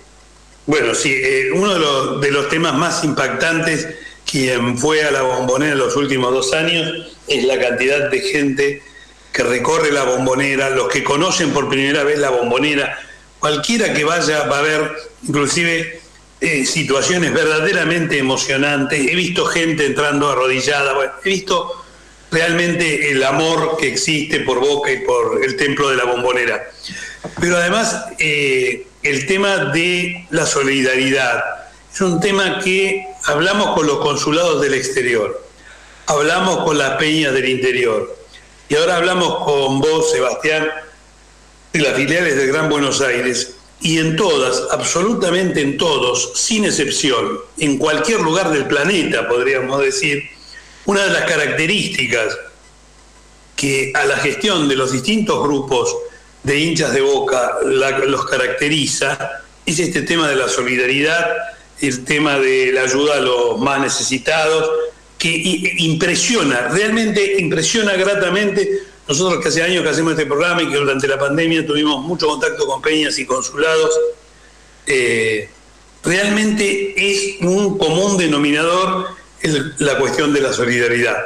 bueno, sí, eh, uno de los, temas más impactantes quien fue a la bombonera en los últimos dos años es la cantidad de gente que recorre la bombonera, los que conocen por primera vez la bombonera, cualquiera que vaya va a ver inclusive eh, situaciones verdaderamente emocionantes, he visto gente entrando arrodillada, he visto realmente el amor que existe por Boca y por el templo de la bombonera. Pero además eh, el tema de la solidaridad. Es un tema que hablamos con los consulados del exterior, hablamos con las peñas del interior y ahora hablamos con vos, Sebastián, de las filiales del Gran Buenos Aires y en todas, absolutamente en todos, sin excepción, en cualquier lugar del planeta, podríamos decir, una de las características que a la gestión de los distintos grupos de hinchas de boca los caracteriza es este tema de la solidaridad, el tema de la ayuda a los más necesitados, que impresiona, realmente impresiona gratamente. Nosotros que hace años que hacemos este programa y que durante la pandemia tuvimos mucho contacto con peñas y consulados, eh, realmente es un común denominador la cuestión de la solidaridad.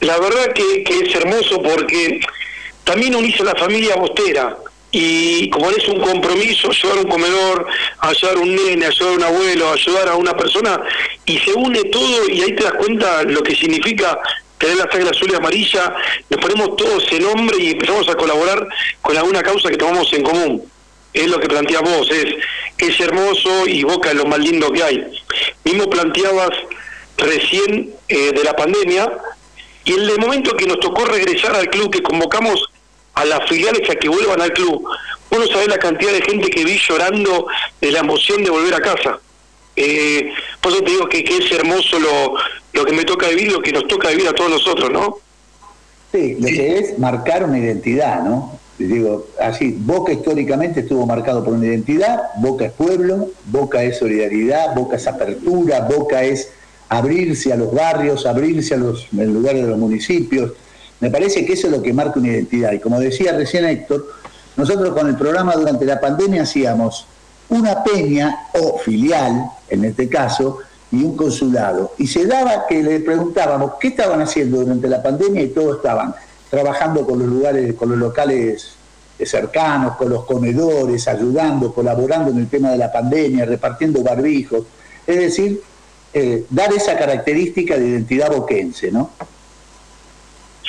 La verdad que es hermoso porque también unís a la familia bostera y como es un compromiso, ayudar a un comedor, ayudar a un nene, ayudar a un abuelo, ayudar a una persona, y se une todo y ahí te das cuenta lo que significa tener la sangre azul y amarilla, nos ponemos todos en nombre y empezamos a colaborar con alguna causa que tomamos en común. Es lo que planteas vos, es, es hermoso y Boca es lo más lindo que hay. Mismo planteabas recién eh, de la pandemia, y en el momento que nos tocó regresar al club, que convocamos a las filiales a que vuelvan al club, vos no sabés la cantidad de gente que vi llorando de la emoción de volver a casa. Eh, por eso te digo que, que es hermoso lo, lo que me toca vivir, lo que nos toca vivir a todos nosotros, ¿no? Sí, lo que es marcar una identidad, ¿no? Digo, así, Boca históricamente estuvo marcado por una identidad, Boca es pueblo, Boca es solidaridad, Boca es apertura, Boca es abrirse a los barrios, abrirse a los lugares de los municipios. Me parece que eso es lo que marca una identidad. Y como decía recién Héctor, nosotros con el programa durante la pandemia hacíamos una peña o filial, en este caso, y un consulado. Y se daba que le preguntábamos qué estaban haciendo durante la pandemia y todos estaban trabajando con los lugares, con los locales cercanos, con los comedores, ayudando, colaborando en el tema de la pandemia, repartiendo barbijos. Es decir, eh, dar esa característica de identidad boquense, ¿no?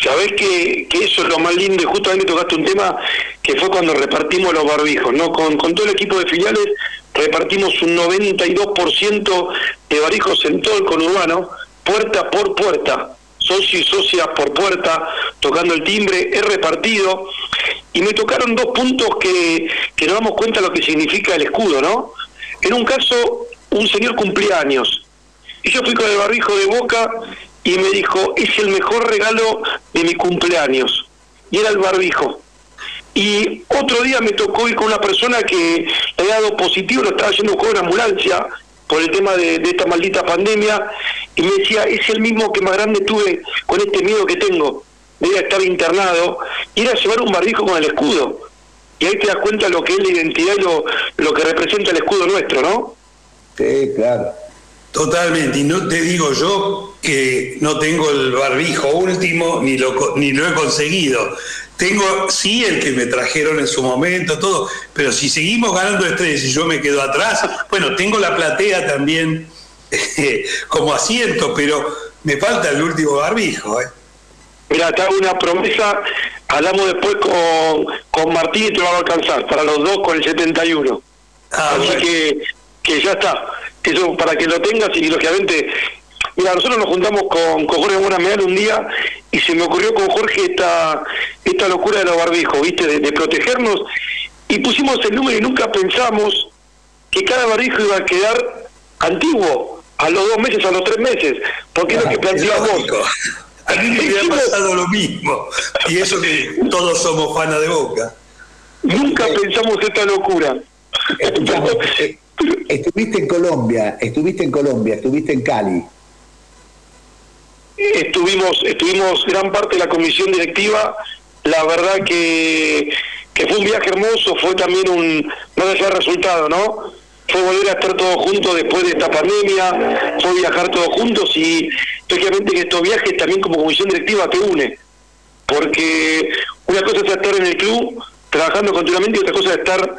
Sabés que, que, eso es lo más lindo y justamente tocaste un tema que fue cuando repartimos los barbijos, ¿no? Con, con todo el equipo de filiales repartimos un 92% de barbijos en todo el conurbano, puerta por puerta, socio y socias por puerta, tocando el timbre, he repartido, y me tocaron dos puntos que, que nos damos cuenta de lo que significa el escudo, ¿no? En un caso, un señor cumpleaños, y yo fui con el barbijo de boca y me dijo, es el mejor regalo de mi cumpleaños, y era el barbijo. Y otro día me tocó ir con una persona que le había dado positivo, lo estaba haciendo con una ambulancia por el tema de, esta maldita pandemia, y me decía, es el mismo que más grande tuve con este miedo que tengo, de estar internado, y era llevar un barbijo con el escudo. Y ahí te das cuenta lo que es la identidad y lo, lo que representa el escudo nuestro, ¿no? Sí, claro. Totalmente, y no te digo yo que no tengo el barbijo último ni lo, ni lo he conseguido. Tengo, sí, el que me trajeron en su momento, todo, pero si seguimos ganando estrellas y yo me quedo atrás, bueno, tengo la platea también como asiento, pero me falta el último barbijo. ¿eh? Mira, te hago una promesa, hablamos después con, con Martín y te va a alcanzar, para los dos con el 71. Ah, Así que, que ya está. Eso para que lo tengas y lógicamente Mira, nosotros nos juntamos con, con Jorge Medal un día y se me ocurrió con Jorge esta, esta locura de los barbijos, ¿viste? De, protegernos. Y pusimos el número y nunca pensamos que cada barbijo iba a quedar antiguo a los dos meses, a los tres meses. Porque es lo que planteamos. A mí me había pasado lo mismo. Y eso que todos somos fanas de boca. Nunca pensamos esta locura. Estuviste en Colombia, estuviste en Colombia, estuviste en Cali estuvimos, estuvimos gran parte de la comisión directiva, la verdad que, fue un viaje hermoso, fue también un, no el resultado, ¿no? Fue volver a estar todos juntos después de esta pandemia, fue viajar todos juntos y lógicamente que estos viajes también como comisión directiva te une, porque una cosa es estar en el club trabajando continuamente y otra cosa es estar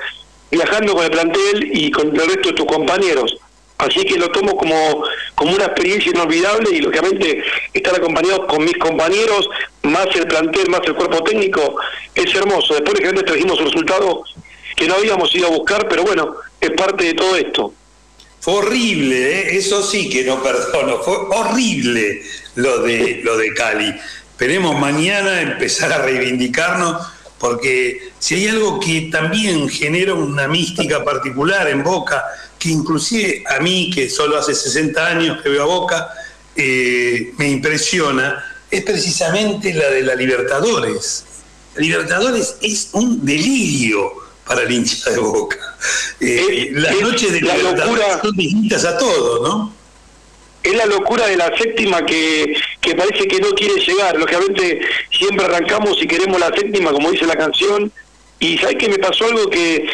viajando con el plantel y con el resto de tus compañeros. Así que lo tomo como, como una experiencia inolvidable y lógicamente estar acompañado con mis compañeros, más el plantel, más el cuerpo técnico, es hermoso. Después lógicamente trajimos un resultado que no habíamos ido a buscar, pero bueno, es parte de todo esto. Fue horrible, ¿eh? eso sí que no perdono, fue horrible lo de, lo de Cali. Esperemos mañana empezar a reivindicarnos porque si hay algo que también genera una mística particular en Boca, que inclusive a mí, que solo hace 60 años que veo a Boca, eh, me impresiona, es precisamente la de la Libertadores. Libertadores es un delirio para el hincha de Boca. Eh, las noches de la Libertadores son distintas a todo, ¿no? Es la locura de la séptima que, que parece que no quiere llegar. Lógicamente siempre arrancamos y queremos la séptima, como dice la canción. Y sabes que me pasó algo que,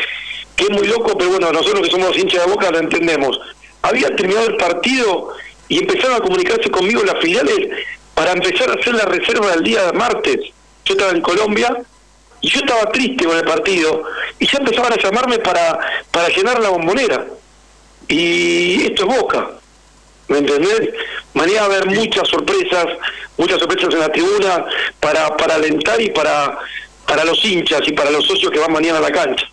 que es muy loco, pero bueno, nosotros que somos hinchas de boca lo entendemos. Había terminado el partido y empezaron a comunicarse conmigo las filiales para empezar a hacer la reserva del día de martes. Yo estaba en Colombia y yo estaba triste con el partido y ya empezaban a llamarme para, para llenar la bombonera. Y esto es Boca. ¿Me entendés? Mañana va a haber muchas sorpresas, muchas sorpresas en la tribuna para, para alentar y para, para los hinchas y para los socios que van mañana a la cancha.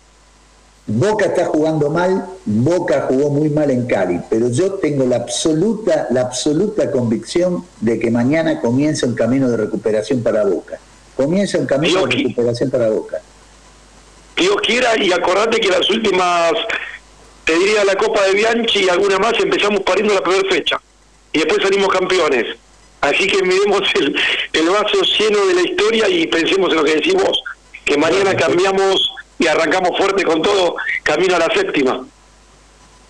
Boca está jugando mal, Boca jugó muy mal en Cali, pero yo tengo la absoluta, la absoluta convicción de que mañana comienza un camino de recuperación para Boca. Comienza un camino de recuperación para Boca. Dios quiera y acordate que las últimas te diría la Copa de Bianchi y alguna más, empezamos pariendo la primera fecha. Y después salimos campeones. Así que miremos el, el vaso lleno de la historia y pensemos en lo que decimos, que mañana cambiamos y arrancamos fuerte con todo, camino a la séptima.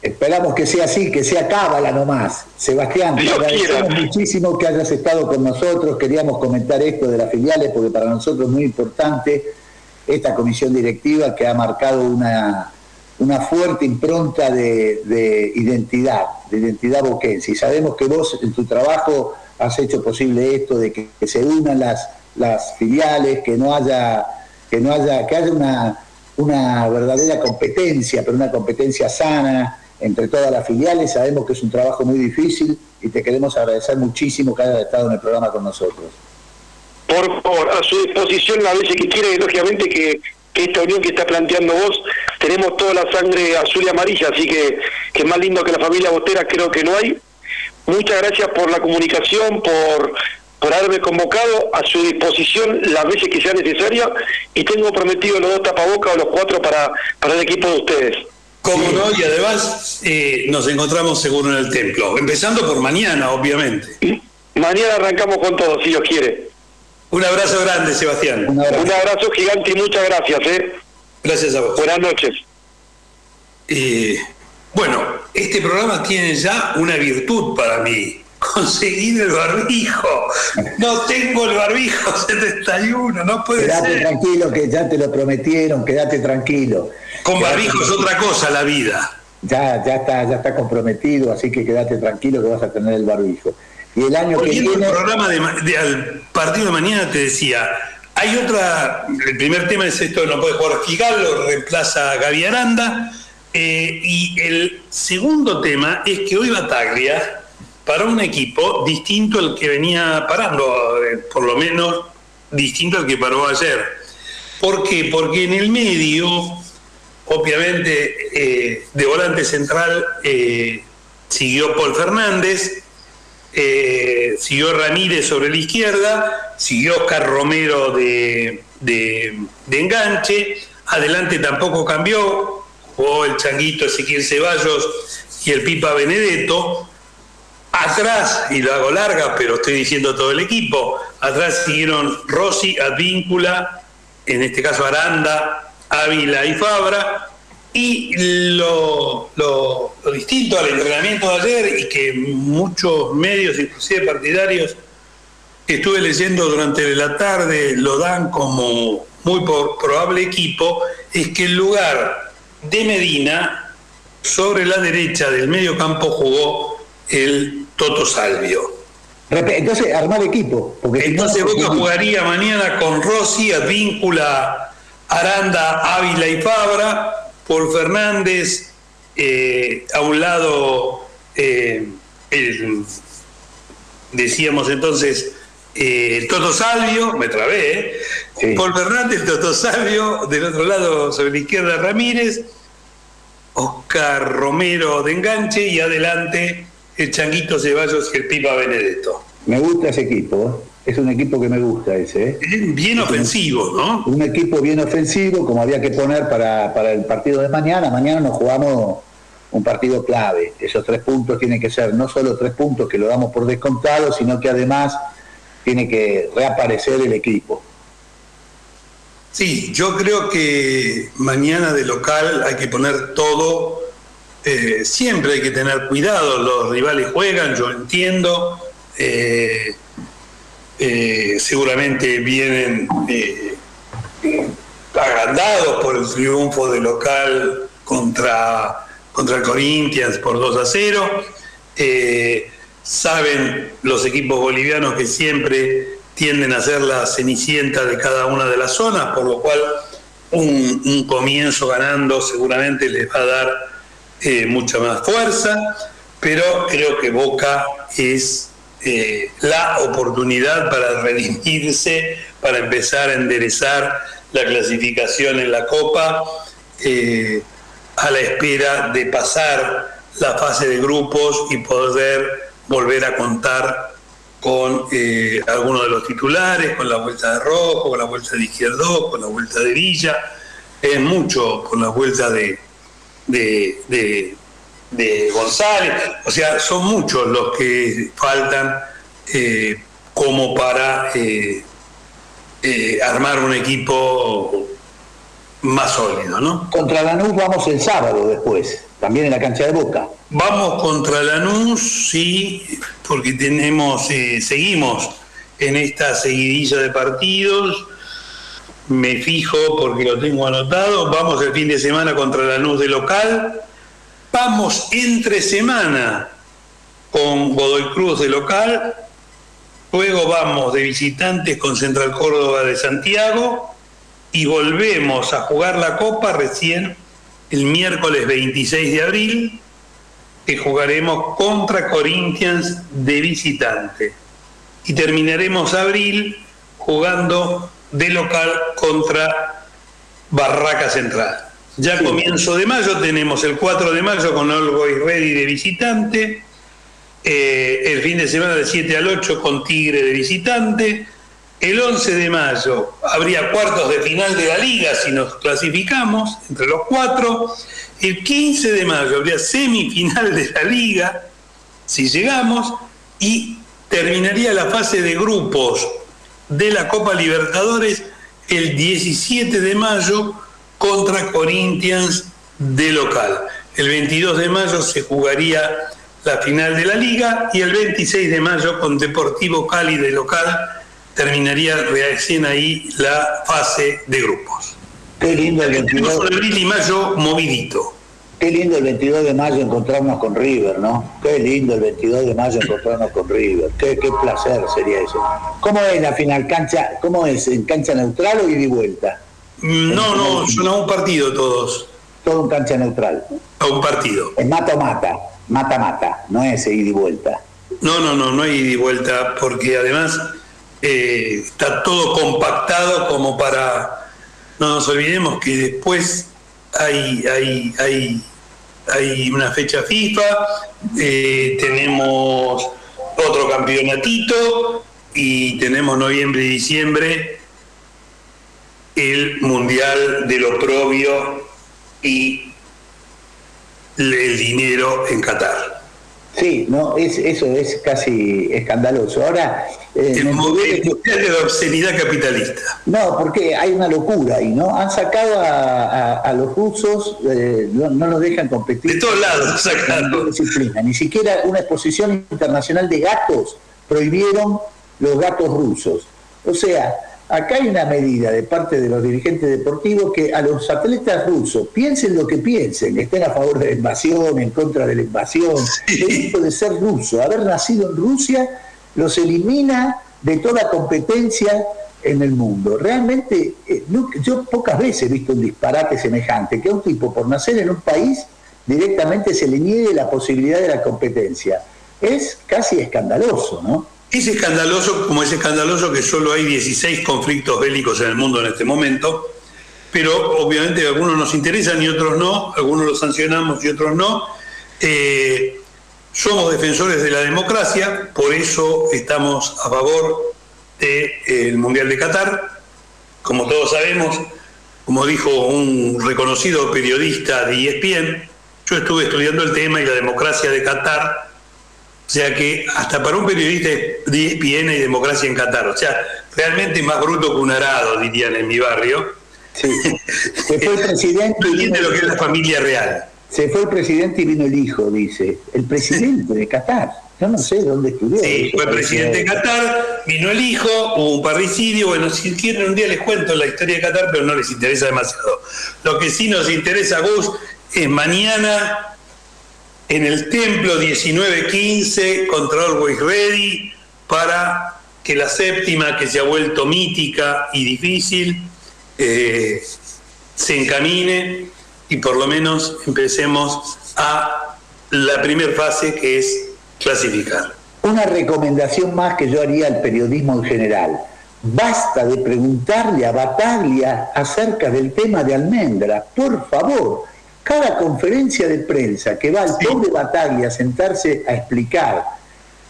Esperamos que sea así, que sea cábala nomás. Sebastián, te agradecemos muchísimo que hayas estado con nosotros. Queríamos comentar esto de las filiales porque para nosotros es muy importante esta comisión directiva que ha marcado una, una fuerte impronta de, identidad, de identidad boquense. Y sabemos que vos en tu trabajo has hecho posible esto de que, se unan las, las filiales, que no haya, que no haya, que haya una, una verdadera competencia, pero una competencia sana entre todas las filiales. Sabemos que es un trabajo muy difícil y te queremos agradecer muchísimo que hayas estado en el programa con nosotros. Por favor, a su disposición la veces que quiere, lógicamente que, esta unión que está planteando vos, tenemos toda la sangre azul y amarilla, así que, que más lindo que la familia Botera creo que no hay. Muchas gracias por la comunicación, por, por haberme convocado a su disposición las veces que sea necesaria y tengo prometido los dos tapabocas o los cuatro para, para el equipo de ustedes. Cómo no, y además eh, nos encontramos seguro en el templo, empezando por mañana, obviamente. Mañana arrancamos con todo, si Dios quiere. Un abrazo grande, Sebastián. Un abrazo, gigante y muchas gracias. ¿eh? Gracias a vos. Buenas noches. Eh, bueno, este programa tiene ya una virtud para mí. Conseguir el barbijo. No tengo el barbijo 71, no puede quédate ser. tranquilo que ya te lo prometieron, quédate tranquilo. Con barbijo es otra cosa la vida. Ya, ya está, ya está comprometido, así que quédate tranquilo que vas a tener el barbijo. Y el año que viene. el programa de, al partido de mañana te decía, hay otra, el primer tema es esto, no puede jugar Figal, lo reemplaza Gaby Aranda, eh, y el segundo tema es que hoy Bataglia para un equipo distinto al que venía parando, eh, por lo menos distinto al que paró ayer. ¿Por qué? Porque en el medio, obviamente, eh, de volante central siguió Paul Fernández, eh, siguió Ramírez sobre la izquierda, siguió Oscar Romero de, enganche, adelante tampoco cambió, jugó el changuito Ezequiel Ceballos y el Pipa Benedetto, atrás, y lo hago larga, pero estoy diciendo todo el equipo, atrás siguieron Rossi, Advíncula, en este caso Aranda, Ávila y Fabra, y lo, distinto al entrenamiento de ayer y que muchos medios, inclusive partidarios, que estuve leyendo durante la tarde lo dan como muy probable equipo, es que el lugar de Medina, sobre la derecha del medio campo, jugó el Toto Salvio. Entonces, armar equipo. Porque Entonces Boca jugaría mañana con Rossi, Advíncula, Aranda, Ávila y Fabra, Paul Fernández, eh, a un lado, eh, decíamos entonces, eh, Toto Salvio, me trabé, Paul Fernández, Toto Salvio, del otro lado sobre la izquierda Ramírez, Oscar Romero de enganche y adelante el Changuito Ceballos y el Pipa Benedetto. Me gusta ese equipo, es un equipo que me gusta ese. ¿eh? Bien ofensivo, ¿no? Un equipo bien ofensivo, como había que poner para, para el partido de mañana. Mañana nos jugamos un partido clave. Esos tres puntos tienen que ser no solo tres puntos que lo damos por descontado, sino que además tiene que reaparecer el equipo. Sí, yo creo que mañana de local hay que poner todo. Eh, siempre hay que tener cuidado, los rivales juegan, yo entiendo. Eh, eh, seguramente vienen eh, agrandados por el triunfo de local contra, contra el Corinthians por 2 a 0. Eh, saben los equipos bolivianos que siempre tienden a ser la cenicienta de cada una de las zonas, por lo cual un, un comienzo ganando seguramente les va a dar mucha más fuerza, pero creo que Boca es eh, la oportunidad para redimirse, para empezar a enderezar la clasificación en la Copa, eh, a la espera de pasar la fase de grupos y poder volver a contar con eh, algunos de los titulares, con la vuelta de Rojo, con la vuelta de Izquierdo, con la vuelta de Villa, es mucho con la vuelta de, de González, o sea, son muchos los que faltan eh, como para eh, eh, armar un equipo más sólido, ¿no? Contra Lanús vamos el sábado después, también en la cancha de Boca. Vamos contra Lanús, sí, porque tenemos, seguimos en esta seguidilla de partidos. Me fijo porque lo tengo anotado. Vamos el fin de semana contra Lanús de local. Vamos entre semana con Godoy Cruz de local. Luego vamos de visitantes con Central Córdoba de Santiago y volvemos a jugar la Copa recién el miércoles 26 de abril, que jugaremos contra Corinthians de visitante. Y terminaremos abril jugando de local contra Barraca Central. Ya comienzo de mayo tenemos el 4 de mayo con Always Ready de visitante, eh, el fin de semana de 7 al 8 con Tigre de visitante, el 11 de mayo habría cuartos de final de la liga si nos clasificamos entre los cuatro. El 15 de mayo habría semifinal de la liga si llegamos y terminaría la fase de grupos de la Copa Libertadores el 17 de mayo contra Corinthians de local. El 22 de mayo se jugaría la final de la liga y el 26 de mayo con Deportivo Cali de local terminaría recién ahí la fase de grupos. Qué lindo el 22. de abril y mayo movidito. Qué lindo el 22 de mayo encontrarnos con River, ¿no? Qué lindo el 22 de mayo encontrarnos con River. Qué, qué placer sería eso. ¿Cómo es la final cancha? ¿Cómo es? ¿En cancha neutral o ida y vuelta? No, no, son a un partido todos. Todo en cancha neutral. A un partido. Es mata-mata, mata-mata, no es ida y vuelta. No, no, no, no hay ida y vuelta, porque además eh, está todo compactado como para. No nos olvidemos que después hay, hay, hay, hay una fecha FIFA, eh, tenemos otro campeonatito y tenemos noviembre y diciembre el Mundial del Oprobio y el dinero en Qatar. Sí, no, es, eso es casi escandaloso. Ahora, eh, El Mundial que- de la obscenidad capitalista. no, porque hay una locura ahí, ¿no? Han sacado a, a- a los rusos, eh, no, no los dejan competir. De todos lados sacaron. disciplina. Ni siquiera una exposición internacional de gatos prohibieron los gatos rusos. O sea, acá hay una medida de parte de los dirigentes deportivos que a los atletas rusos, piensen lo que piensen, estén a favor de la invasión, en contra de la invasión, el hecho de ser ruso, haber nacido en Rusia, los elimina de toda competencia en el mundo. Realmente, eh, yo pocas veces he visto un disparate semejante, que a un tipo por nacer en un país directamente se le niegue la posibilidad de la competencia. Es casi escandaloso, ¿no? Es escandaloso, como es escandaloso que solo hay 16 conflictos bélicos en el mundo en este momento, pero obviamente algunos nos interesan y otros no, algunos los sancionamos y otros no. Eh, somos defensores de la democracia, por eso estamos a favor del Mundial de Qatar. Como todos sabemos, como dijo un reconocido periodista de ESPN, yo estuve estudiando el tema y la democracia de Qatar o sea que hasta para un periodista de E ESPN hay democracia en Qatar. O sea, realmente más bruto que un arado, dirían en mi barrio. Sí. Se fue el presidente No y entiende vino- lo que es la familia real. Se fue el presidente y vino el hijo, dice. El presidente de Qatar. Yo no sé dónde estudió. Sí, fue presidente de Qatar, vino el hijo, hubo un parricidio. Bueno, si quieren un día les cuento la historia de Qatar, pero no les interesa demasiado. Lo que sí nos interesa, Gus, es mañana en el templo 1915 contra Always Ready para que la séptima, que se ha vuelto mítica y difícil, eh, se encamine y por lo menos empecemos a la primera fase que es clasificar. Una recomendación más que yo haría al periodismo en general. Basta de preguntarle a Bataglia acerca del tema de Almendra, por favor. Cada conferencia de prensa que va el pobre Bataglia a sentarse a explicar,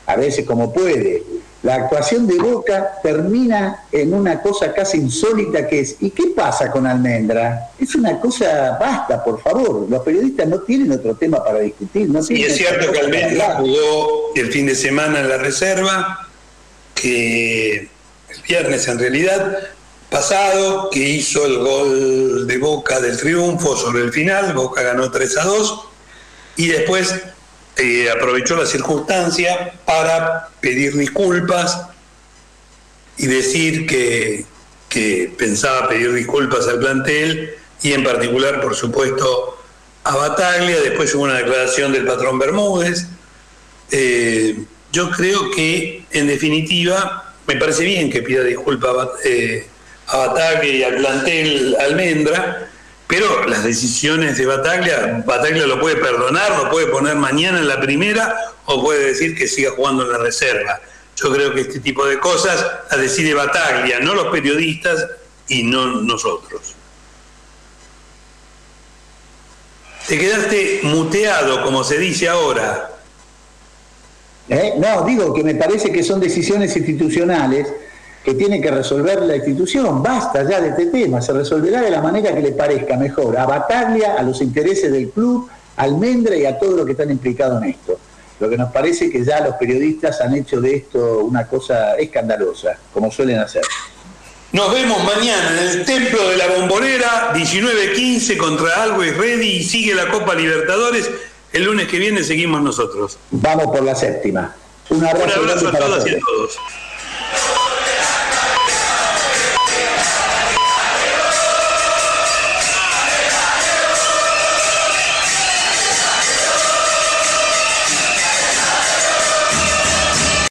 a veces como puede, la actuación de Boca termina en una cosa casi insólita que es, ¿y qué pasa con Almendra? Es una cosa, basta, por favor, los periodistas no tienen otro tema para discutir. No y es cierto que Almendra jugó el fin de semana en la reserva, que el viernes en realidad, pasado, que hizo el gol de Boca del triunfo sobre el final, Boca ganó 3 a 2, y después eh, aprovechó la circunstancia para pedir disculpas y decir que, pensaba pedir disculpas al plantel y en particular, por supuesto, a Bataglia. Después hubo una declaración del patrón Bermúdez. Eh, yo creo que, en definitiva, me parece bien que pida disculpas eh, a Bataglia y al plantel Almendra, pero las decisiones de Bataglia, Bataglia lo puede perdonar, lo puede poner mañana en la primera o puede decir que siga jugando en la reserva. Yo creo que este tipo de cosas las decide Bataglia, no los periodistas y no nosotros. Te quedaste muteado, como se dice ahora. ¿Eh? No, digo que me parece que son decisiones institucionales que tiene que resolver la institución. Basta ya de este tema, se resolverá de la manera que le parezca mejor a Bataglia, a los intereses del club, a Almendra y a todo lo que están implicados en esto. Lo que nos parece que ya los periodistas han hecho de esto una cosa escandalosa, como suelen hacer. Nos vemos mañana en el Templo de la Bombonera, 19-15 contra Always Ready y sigue la Copa Libertadores. El lunes que viene seguimos nosotros. Vamos por la séptima. Un abrazo, a todas y a todos.